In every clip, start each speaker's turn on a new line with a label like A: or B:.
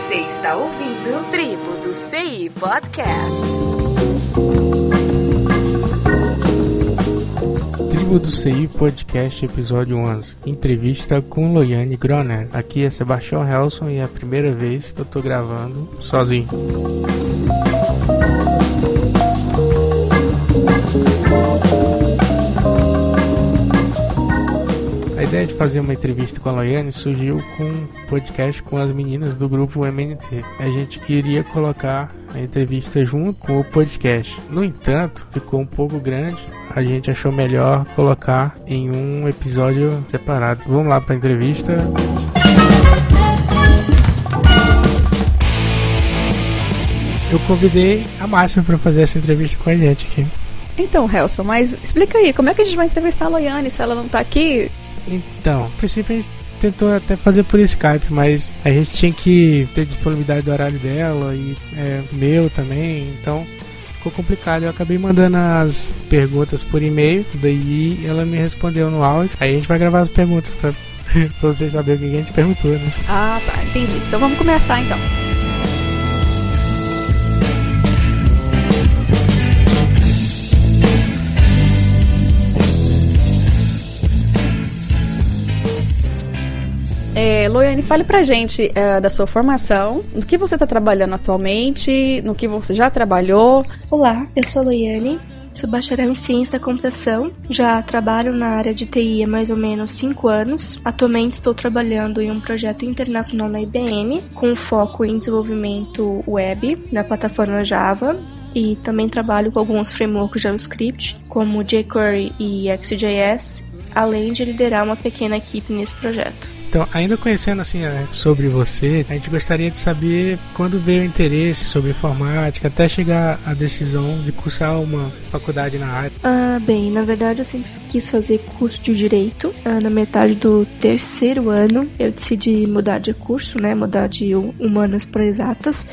A: Você está ouvindo Tribo do CI Podcast.
B: Tribo do CI Podcast, episódio 11. Entrevista com Loiane Groner. Aqui é Sebastião Helson e é a primeira vez que eu tô gravando sozinho. Ideia de fazer uma entrevista com a Loiane surgiu com um podcast com as meninas do grupo MNT. A gente queria colocar a entrevista junto com o podcast. No entanto, ficou um pouco grande. A gente achou melhor colocar em um episódio separado. Vamos lá para a entrevista. Eu convidei a Márcia para fazer essa entrevista com a gente aqui.
C: Então, Helson, mas explica aí, como é que a gente vai entrevistar a Loiane se ela não tá aqui?
B: Então, a princípio a gente tentou até fazer por Skype, mas a gente tinha que ter disponibilidade do horário dela e é, meu também, então ficou complicado. Eu acabei mandando as perguntas por e-mail, daí ela me respondeu no áudio. Aí a gente vai gravar as perguntas pra vocês saberem o que a gente perguntou, né?
C: Ah, tá, entendi. Então vamos começar então. É, Loiane, fale pra gente é, da sua formação, no que você está trabalhando atualmente, no que você já trabalhou.
D: Olá, eu sou a Loiane, sou bacharel em ciência da computação, já trabalho na área de TI há mais ou menos 5 anos. Atualmente estou trabalhando em um projeto internacional na IBM, com foco em desenvolvimento web na plataforma Java, e também trabalho com alguns frameworks JavaScript, como jQuery e XJS, além de liderar uma pequena equipe nesse projeto.
B: Então, ainda conhecendo assim sobre você, a gente gostaria de saber quando veio o interesse sobre informática, até chegar à decisão de cursar uma faculdade na área.
D: Ah, bem, na verdade eu sempre quis fazer curso de direito. Ah, na metade do terceiro ano, eu decidi mudar de curso, né, mudar de humanas para exatas,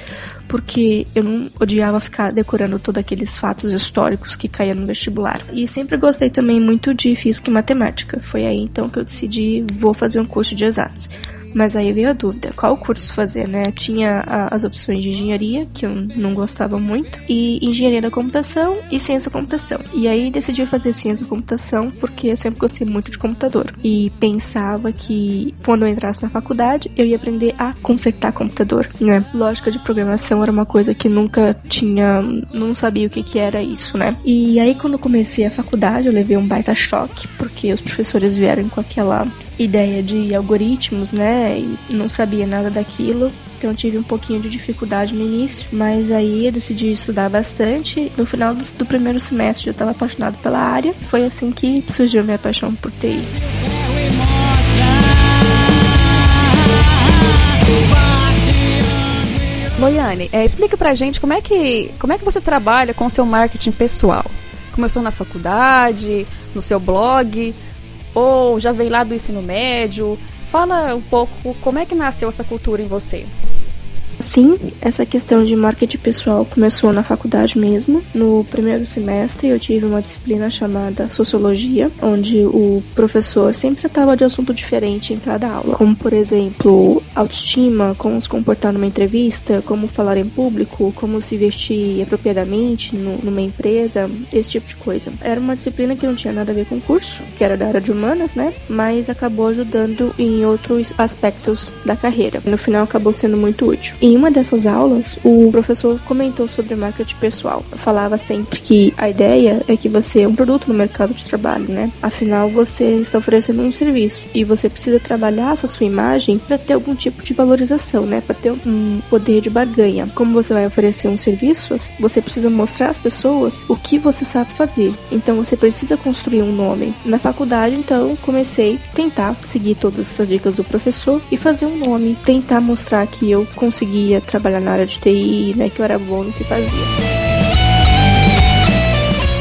D: porque eu não odiava ficar decorando todos aqueles fatos históricos que caíam no vestibular. E sempre gostei também muito de física e matemática. Foi aí então que eu decidi vou fazer um curso de exatas. Mas aí veio a dúvida, qual curso fazer, né? Tinha a, as opções de engenharia, que eu não gostava muito, e engenharia da computação e ciência da computação. E aí decidi fazer ciência da computação porque eu sempre gostei muito de computador. E pensava que quando eu entrasse na faculdade, eu ia aprender a consertar computador, né? Lógica de programação era uma coisa que nunca tinha, não sabia o que que era isso, né? E aí quando comecei a faculdade, eu levei um baita choque, porque os professores vieram com aquela ideia de algoritmos, né? E não sabia nada daquilo. Então tive um pouquinho de dificuldade no início, mas aí eu decidi estudar bastante. No final do, do primeiro semestre eu estava apaixonado pela área. Foi assim que surgiu minha paixão por TI.
C: Loiane, é, explica pra gente como é que como é que você trabalha com o seu marketing pessoal. Começou na faculdade, no seu blog, ou já veio lá do ensino médio? Fala um pouco como é que nasceu essa cultura em você.
D: Sim, essa questão de marketing pessoal começou na faculdade mesmo. No primeiro semestre eu tive uma disciplina chamada Sociologia, onde o professor sempre tratava de assunto diferente em cada aula, como por exemplo autoestima, como se comportar numa entrevista, como falar em público, como se vestir apropriadamente numa empresa, esse tipo de coisa. Era uma disciplina que não tinha nada a ver com o curso, que era da área de humanas, né? Mas acabou ajudando em outros aspectos da carreira. No final acabou sendo muito útil. Em uma dessas aulas, o professor comentou sobre marketing pessoal. Falava sempre que a ideia é que você é um produto no mercado de trabalho, né? Afinal, você está oferecendo um serviço e você precisa trabalhar essa sua imagem para ter algum tipo de valorização, né? Para ter um poder de barganha. Como você vai oferecer um serviço, você precisa mostrar às pessoas o que você sabe fazer. Então você precisa construir um nome. Na faculdade, então, comecei a tentar seguir todas essas dicas do professor e fazer um nome, tentar mostrar que eu consegui trabalhar na área de TI, né, que eu era bom no que fazia.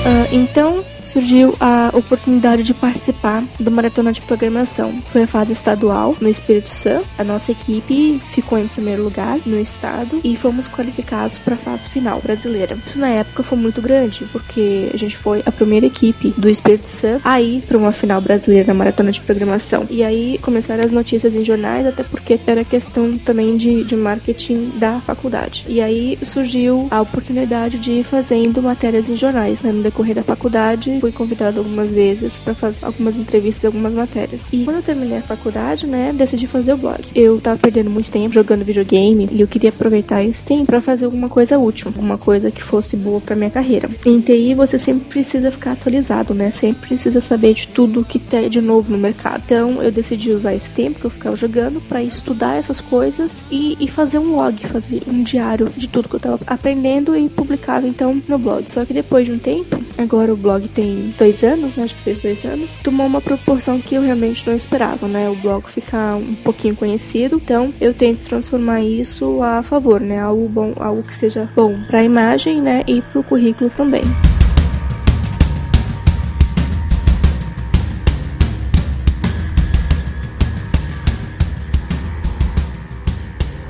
D: Uh, então, surgiu a oportunidade de participar da maratona de programação. Foi a fase estadual no Espírito Santo. A nossa equipe ficou em primeiro lugar no estado e fomos qualificados para a fase final brasileira. Isso na época foi muito grande, porque a gente foi a primeira equipe do Espírito Santo a ir para uma final brasileira na maratona de programação. E aí começaram as notícias em jornais, até porque era questão também de, de marketing da faculdade. E aí surgiu a oportunidade de ir fazendo matérias em jornais. Né? No decorrer da faculdade, fui convidado algumas vezes para fazer algumas entrevistas algumas matérias. E quando eu terminei a faculdade, né, decidi fazer o blog. Eu tava perdendo muito tempo jogando videogame e eu queria aproveitar esse tempo para fazer alguma coisa útil, uma coisa que fosse boa para minha carreira. Em TI você sempre precisa ficar atualizado, né? Sempre precisa saber de tudo que tem de novo no mercado. Então eu decidi usar esse tempo que eu ficava jogando para estudar essas coisas e, e fazer um log, fazer um diário de tudo que eu tava aprendendo e publicava então no blog. Só que depois de um tempo, agora o blog tem dois anos, né? Já fez dois anos, tomou uma proporção que eu realmente não esperava, né? O blog ficar um pouquinho conhecido. Então eu tento transformar isso a favor, né? Algo bom, algo que seja bom para a imagem, né? E para o currículo também.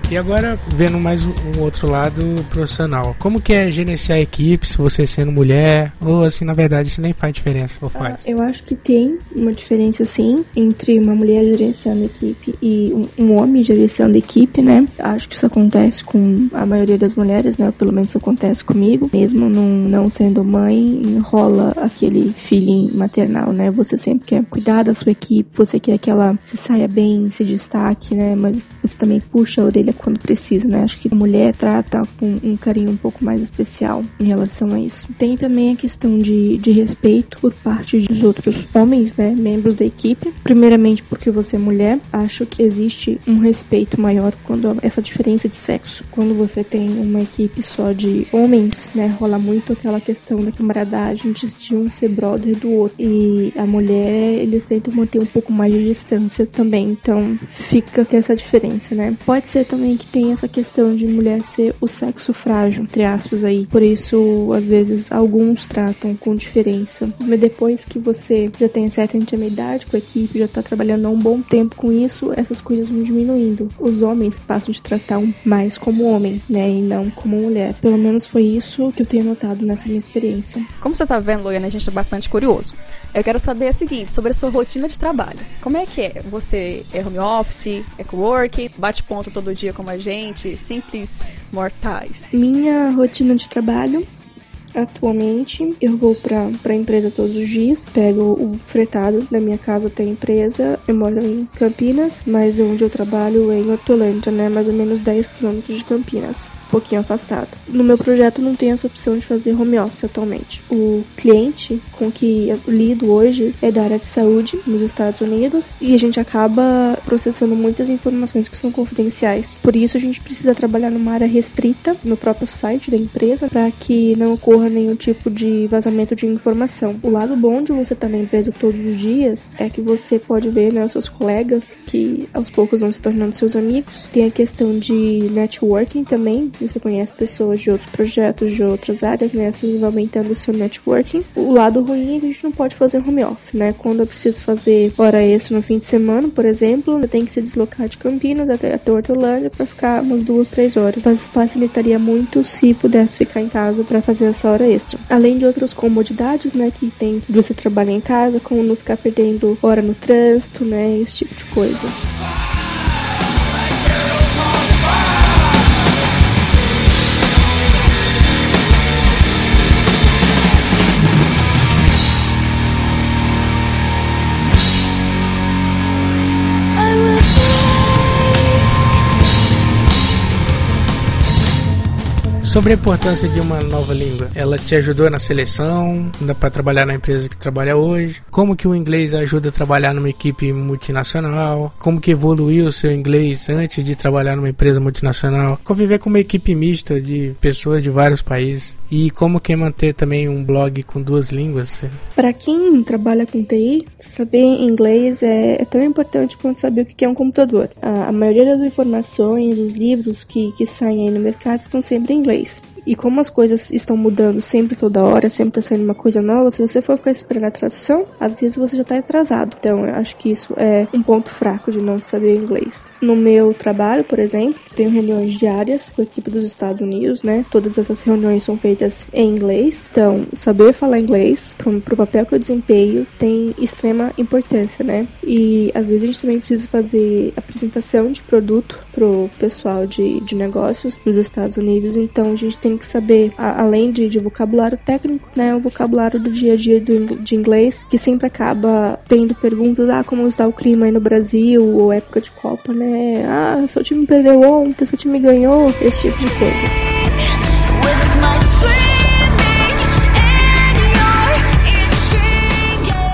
B: E agora, vendo mais um outro lado profissional. Como que é gerenciar a equipe, se você sendo mulher, ou assim, na verdade, isso nem faz diferença, ou faz?
D: Ah, eu acho que tem uma diferença, sim, entre uma mulher gerenciando equipe e um, um, homem gerenciando equipe, né? Acho que isso acontece com a maioria das mulheres, né? Pelo menos isso acontece comigo. Mesmo não, não sendo mãe, rola aquele feeling maternal, né? Você sempre quer cuidar da sua equipe, você quer que ela se saia bem, se destaque, né? Mas você também puxa a orelha quando precisa, né? Acho que a mulher trata com um carinho um pouco mais especial em relação a isso. Tem também a questão de, de respeito por parte dos outros homens, né? Membros da equipe. Primeiramente porque você é mulher, acho que existe um respeito maior quando essa diferença de sexo. Quando você tem uma equipe só de homens, né? Rola muito aquela questão da camaradagem de um ser brother do outro. E a mulher, eles tentam manter um pouco mais de distância também. Então fica essa diferença, né? Pode ser também também que tem essa questão de mulher ser o sexo frágil, entre aspas aí. Por isso, às vezes, alguns tratam com diferença. Mas depois que você já tem certa intimidade com a equipe, já tá trabalhando há um bom tempo com isso, essas coisas vão diminuindo. Os homens passam de tratar mais como homem, né, e não como mulher. Pelo menos foi isso que eu tenho notado nessa minha experiência.
C: Como você tá vendo, Loiana, a gente é bastante curioso. Eu quero saber o seguinte, sobre a sua rotina de trabalho. Como é que é? Você é home office, é co-work, bate ponto todo dia como a gente, simples mortais?
D: Minha rotina de trabalho Atualmente, eu vou pra, pra empresa todos os dias, pego o fretado da minha casa até a empresa. Eu moro em Campinas, mas onde eu trabalho é em Hortolândia, né? Mais ou menos 10 quilômetros de Campinas um pouquinho afastado. No meu projeto não tem essa opção de fazer home office atualmente. O cliente com que eu lido hoje é da área de saúde nos Estados Unidos e a gente acaba processando muitas informações que são confidenciais. Por isso a gente precisa trabalhar numa área restrita no próprio site da empresa para que não ocorra nenhum tipo de vazamento de informação. O lado bom de você estar na empresa todos os dias é que você pode ver né, os seus colegas que aos poucos vão se tornando seus amigos. Tem a questão de networking também, você conhece pessoas de outros projetos, de outras áreas, né? Assim vai aumentando o seu networking. O lado ruim é que a gente não pode fazer home office, né? Quando eu preciso fazer hora extra no fim de semana, por exemplo, eu tenho que se deslocar de Campinas até, até Hortolândia para ficar umas duas, três horas. Mas facilitaria muito se pudesse ficar em casa para fazer essa hora extra. Além de outras comodidades, né? Que tem de você trabalhar em casa, como não ficar perdendo hora no trânsito, né? Esse tipo de coisa.
B: Sobre a importância de uma nova língua, ela te ajudou na seleção, para trabalhar na empresa que trabalha hoje? Como que o inglês ajuda a trabalhar numa equipe multinacional? Como que evoluiu o seu inglês antes de trabalhar numa empresa multinacional? Conviver com uma equipe mista de pessoas de vários países e como que manter também um blog com duas línguas?
D: Para quem trabalha com TI, saber inglês é, é, tão importante quanto saber o que é um computador. A, a maioria das informações, os livros que, que saem aí no mercado estão sempre em inglês. space. E como as coisas estão mudando sempre, toda hora, sempre tá saindo uma coisa nova, se você for ficar esperando a tradução, às vezes você já tá atrasado. Então, eu acho que isso é um ponto fraco de não saber inglês. No meu trabalho, por exemplo, tenho reuniões diárias com a equipe dos Estados Unidos, né? Todas essas reuniões são feitas em inglês. Então, saber falar inglês pro, pro papel que eu desempenho tem extrema importância, né? E às vezes a gente também precisa fazer apresentação de produto pro pessoal de, de negócios nos Estados Unidos. Então, a gente tem que saber, a, além de, de vocabulário técnico, né? O vocabulário do dia a dia do, de inglês, que sempre acaba tendo perguntas, ah, como está o clima aí no Brasil, ou época de Copa, né? Ah, seu time perdeu ontem, seu time ganhou, esse tipo de coisa.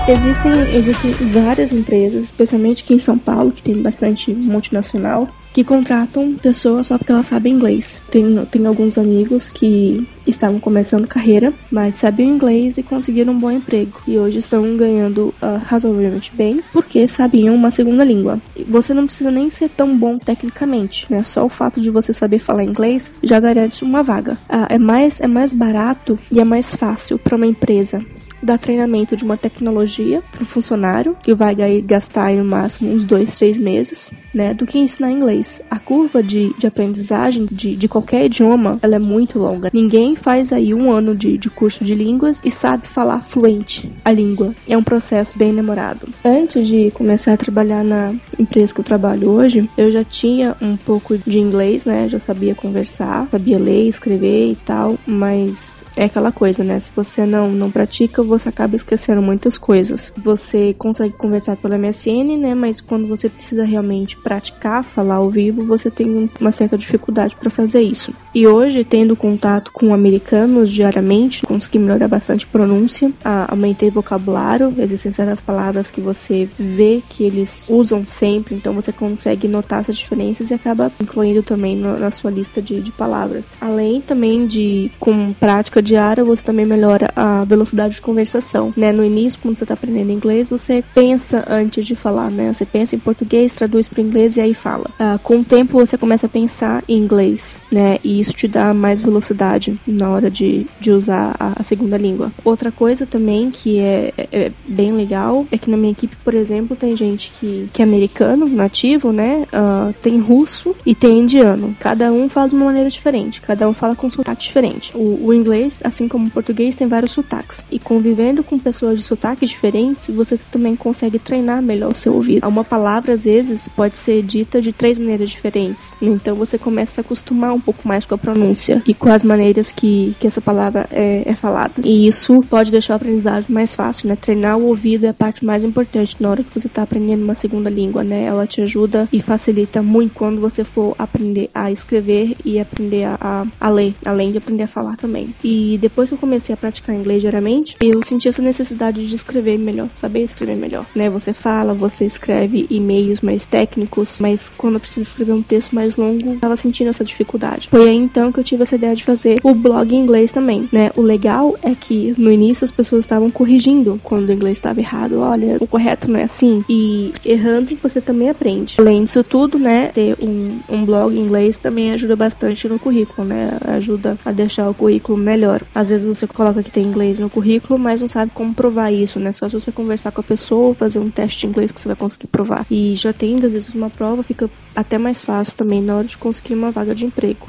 D: Existem, existem várias empresas, especialmente aqui em São Paulo, que tem bastante multinacional, que contratam pessoas só porque elas sabem inglês. Tenho, tenho alguns amigos que estavam começando carreira, mas sabiam inglês e conseguiram um bom emprego. E hoje estão ganhando uh, razoavelmente bem porque sabiam uma segunda língua. Você não precisa nem ser tão bom tecnicamente, né? Só o fato de você saber falar inglês já garante uma vaga. Uh, é, mais, é mais barato e é mais fácil para uma empresa dar treinamento de uma tecnologia para o funcionário, que vai gastar no máximo uns dois, três meses, né, do que ensinar inglês. A curva de, de aprendizagem de, de qualquer idioma, ela é muito longa. Ninguém faz aí um ano de, de curso de línguas e sabe falar fluente a língua. É um processo bem demorado. Antes de começar a trabalhar na empresa que eu trabalho hoje, eu já tinha um pouco de inglês, né, já sabia conversar, sabia ler, escrever e tal, mas é aquela coisa, né, se você não, não pratica, você acaba esquecendo muitas coisas. Você consegue conversar pela MSN, né? Mas quando você precisa realmente praticar falar ao vivo, você tem uma certa dificuldade para fazer isso. E hoje, tendo contato com americanos diariamente, consegui melhorar bastante pronúncia, aumentei vocabulário, existem certas palavras que você vê que eles usam sempre, então você consegue notar essas diferenças e acaba incluindo também no, na sua lista de, de palavras. Além também de, com prática diária, você também melhora a velocidade de conversa conversação, né? No início, quando você está aprendendo inglês, você pensa antes de falar, né? Você pensa em português, traduz para inglês e aí fala. Ah, com o tempo, você começa a pensar em inglês, né? E isso te dá mais velocidade na hora de, de usar a, a segunda língua. Outra coisa também que é, é, é, bem legal é que na minha equipe, por exemplo, tem gente que, que é americano, nativo, né? Uh, tem russo e tem indiano. Cada um fala de uma maneira diferente, cada um fala com um sotaque diferente. O, o inglês, assim como o português, tem vários sotaques. E conviver convivendo com pessoas de sotaques diferentes, você também consegue treinar melhor o seu ouvido. Uma palavra, às vezes, pode ser dita de três maneiras diferentes. Então você começa a acostumar um pouco mais com a pronúncia e com as maneiras que, que essa palavra é, é falada. E isso pode deixar o aprendizado mais fácil, né? Treinar o ouvido é a parte mais importante na hora que você está aprendendo uma segunda língua, né? Ela te ajuda e facilita muito quando você for aprender a escrever e aprender a, a, a ler, além de aprender a falar também. E depois que eu comecei a praticar inglês diariamente, eu senti essa necessidade de escrever melhor, saber escrever melhor, né? Você fala, você escreve e-mails mais técnicos, mas quando eu preciso escrever um texto mais longo, tava sentindo essa dificuldade. Foi aí então que eu tive essa ideia de fazer o blog em inglês também, né? O legal é que no início as pessoas estavam corrigindo quando o inglês estava errado. Olha, o correto não é assim. E errando você também aprende. Além disso tudo, né? Ter um, um blog em inglês também ajuda bastante no currículo, né? Ajuda a deixar o currículo melhor. Às vezes você coloca que tem inglês no currículo, mas não sabe como provar isso, né? Só se você conversar com a pessoa, fazer um teste de inglês que você vai conseguir provar. E já tendo, às vezes, uma prova, fica até mais fácil também na hora de conseguir uma vaga de emprego.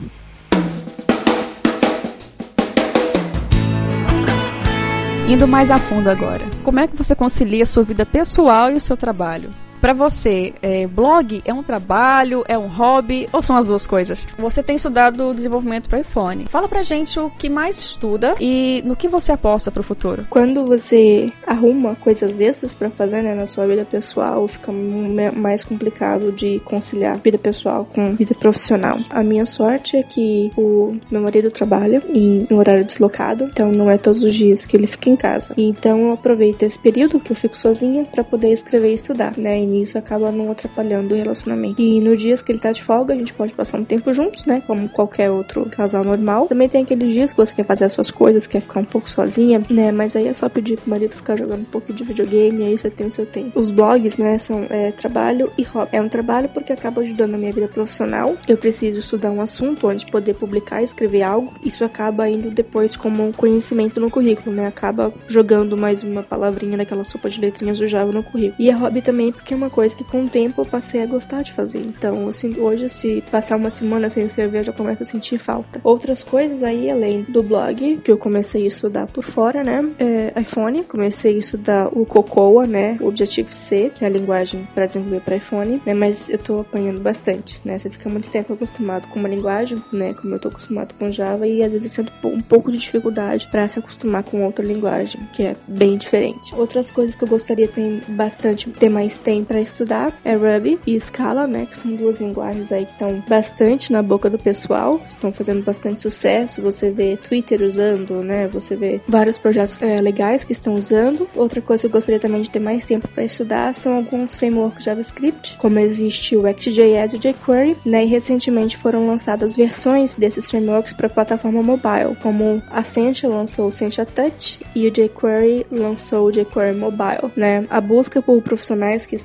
C: Indo mais a fundo agora, como é que você concilia a sua vida pessoal e o seu trabalho? Para você, é, blog é um trabalho, é um hobby ou são as duas coisas? Você tem estudado desenvolvimento para iPhone. Fala pra gente o que mais estuda e no que você aposta para o futuro.
D: Quando você arruma coisas extras para fazer né, na sua vida pessoal, fica mais complicado de conciliar vida pessoal com vida profissional. A minha sorte é que o meu marido trabalha em um horário deslocado, então não é todos os dias que ele fica em casa. Então eu aproveito esse período que eu fico sozinha para poder escrever e estudar, né? e isso acaba não atrapalhando o relacionamento. E nos dias que ele tá de folga, a gente pode passar um tempo juntos, né? Como qualquer outro casal normal. Também tem aqueles dias que você quer fazer as suas coisas, quer ficar um pouco sozinha, né? Mas aí é só pedir pro marido ficar jogando um pouco de videogame aí você tem o seu tempo. Os blogs, né, são é, trabalho e hobby. É um trabalho porque acaba ajudando a minha vida profissional. Eu preciso estudar um assunto antes de poder publicar escrever algo. Isso acaba indo depois como um conhecimento no currículo, né? Acaba jogando mais uma palavrinha daquela sopa de letrinhas do Java no currículo. E é hobby também porque é uma coisa que com o tempo eu passei a gostar de fazer. Então, assim, hoje se passar uma semana sem escrever, eu já começo a sentir falta. Outras coisas aí, além do blog, que eu comecei a estudar por fora, né? É, iPhone, comecei a estudar o Cocoa, né? O Objective-C, que é a linguagem para desenvolver para iPhone, né? Mas eu tô apanhando bastante, né? Você fica muito tempo acostumado com uma linguagem, né? Como eu tô acostumado com Java e às vezes sendo um pouco de dificuldade para se acostumar com outra linguagem, que é bem diferente. Outras coisas que eu gostaria ter bastante, ter mais tempo para estudar é Ruby e Scala, né? Que são duas linguagens aí que estão bastante na boca do pessoal, estão fazendo bastante sucesso. Você vê Twitter usando, né? Você vê vários projetos é, legais que estão usando. Outra coisa que eu gostaria também de ter mais tempo para estudar são alguns frameworks JavaScript, como existe o XJS e o jQuery, né? E recentemente foram lançadas versões desses frameworks para plataforma mobile, como a Sentia lançou o Sentia Touch e o jQuery lançou o jQuery Mobile, né? A busca por profissionais que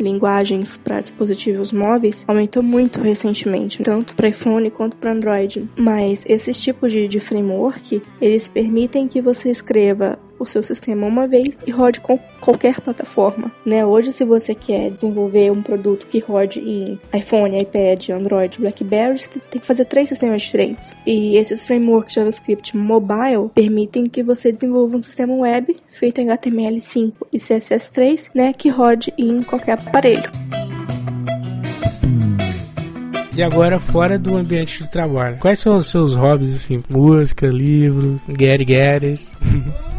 D: linguagens para dispositivos móveis aumentou muito recentemente, tanto para iPhone quanto para Android. Mas esses tipos de, de framework, eles permitem que você escreva o seu sistema uma vez e rode com qualquer plataforma, né? Hoje, se você quer desenvolver um produto que rode em iPhone, iPad, Android, BlackBerry, você tem que fazer três sistemas diferentes. E esses frameworks JavaScript mobile permitem que você desenvolva um sistema web feito em HTML5 e CSS3, né, que rode em qualquer aparelho.
B: E agora, fora do ambiente de trabalho, quais são os seus hobbies, assim? Música, livro, Gary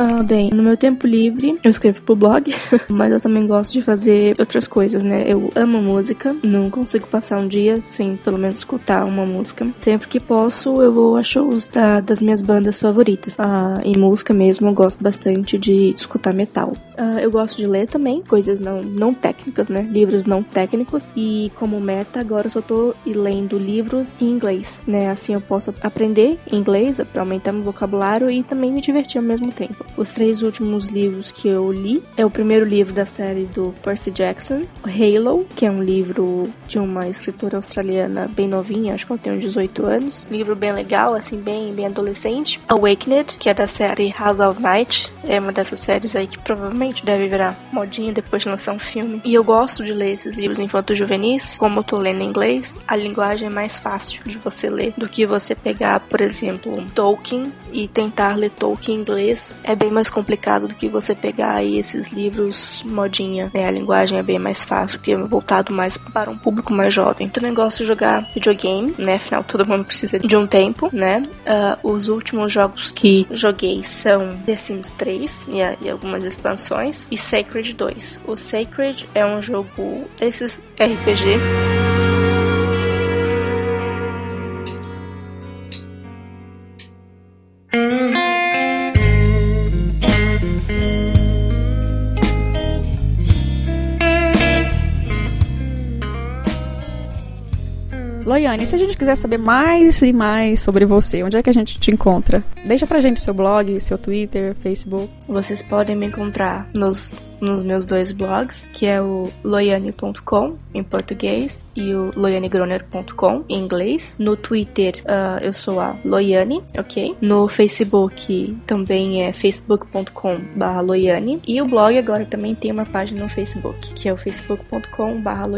D: Ah, bem, no meu tempo livre eu escrevo pro blog, mas eu também gosto de fazer outras coisas, né? Eu amo música, não consigo passar um dia sem pelo menos escutar uma música. Sempre que posso, eu vou a shows da, das minhas bandas favoritas. Ah, em música mesmo, eu gosto bastante de escutar metal. Ah, eu gosto de ler também, coisas não, não técnicas, né? Livros não técnicos. E como meta, agora eu só tô lendo livros em inglês, né? Assim eu posso aprender inglês para aumentar meu vocabulário e também me divertir ao mesmo tempo. Os três últimos livros que eu li é o primeiro livro da série do Percy Jackson, Halo, que é um livro de uma escritora australiana bem novinha, acho que ela tem uns 18 anos. livro bem legal, assim, bem, bem adolescente. Awakened, que é da série House of Night, é uma dessas séries aí que provavelmente deve virar modinha depois de lançar um filme. E eu gosto de ler esses livros infanto-juvenis, como eu tô lendo em inglês, a linguagem é mais fácil de você ler do que você pegar, por exemplo, Tolkien e tentar ler Tolkien em inglês. É bem mais complicado do que você pegar aí esses livros modinha, né? A linguagem é bem mais fácil, porque é voltado mais para um público mais jovem. Também gosto de jogar videogame, né? Afinal, todo mundo precisa de um tempo, né? Uh, os últimos jogos que joguei são The Sims 3 e, e algumas expansões e Sacred 2. O Sacred é um jogo desses RPG
C: Loiane, se a gente quiser saber mais e mais sobre você, onde é que a gente te encontra? Deixa pra gente seu blog, seu Twitter, Facebook.
D: Vocês podem me encontrar nos, nos meus dois blogs, que é o loiane.com em português e o loianegroner.com em inglês. No Twitter uh, eu sou a Loiane, ok? No Facebook também é facebook.com barra Loiane. E o blog agora também tem uma página no Facebook, que é o facebook.com barra.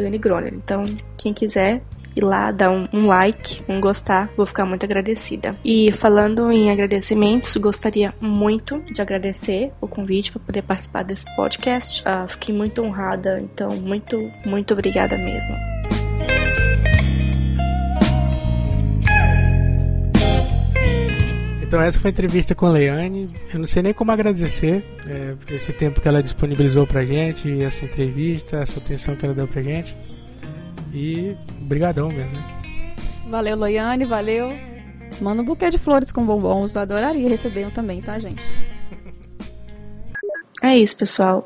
D: Então, quem quiser ir lá, dar um, um, like, um gostar, vou ficar muito agradecida. E falando em agradecimentos, gostaria muito de agradecer o convite para poder participar desse podcast. Uh, fiquei muito honrada, então muito, muito obrigada mesmo.
B: Então essa foi a entrevista com a Leiane. Eu não sei nem como agradecer é, esse tempo que ela disponibilizou pra gente, essa entrevista, essa atenção que ela deu pra gente. E brigadão mesmo.
C: Valeu, Loiane, valeu. Manda um buquê de flores com bombons, adoraria receber um também, tá, gente?
D: É isso, pessoal.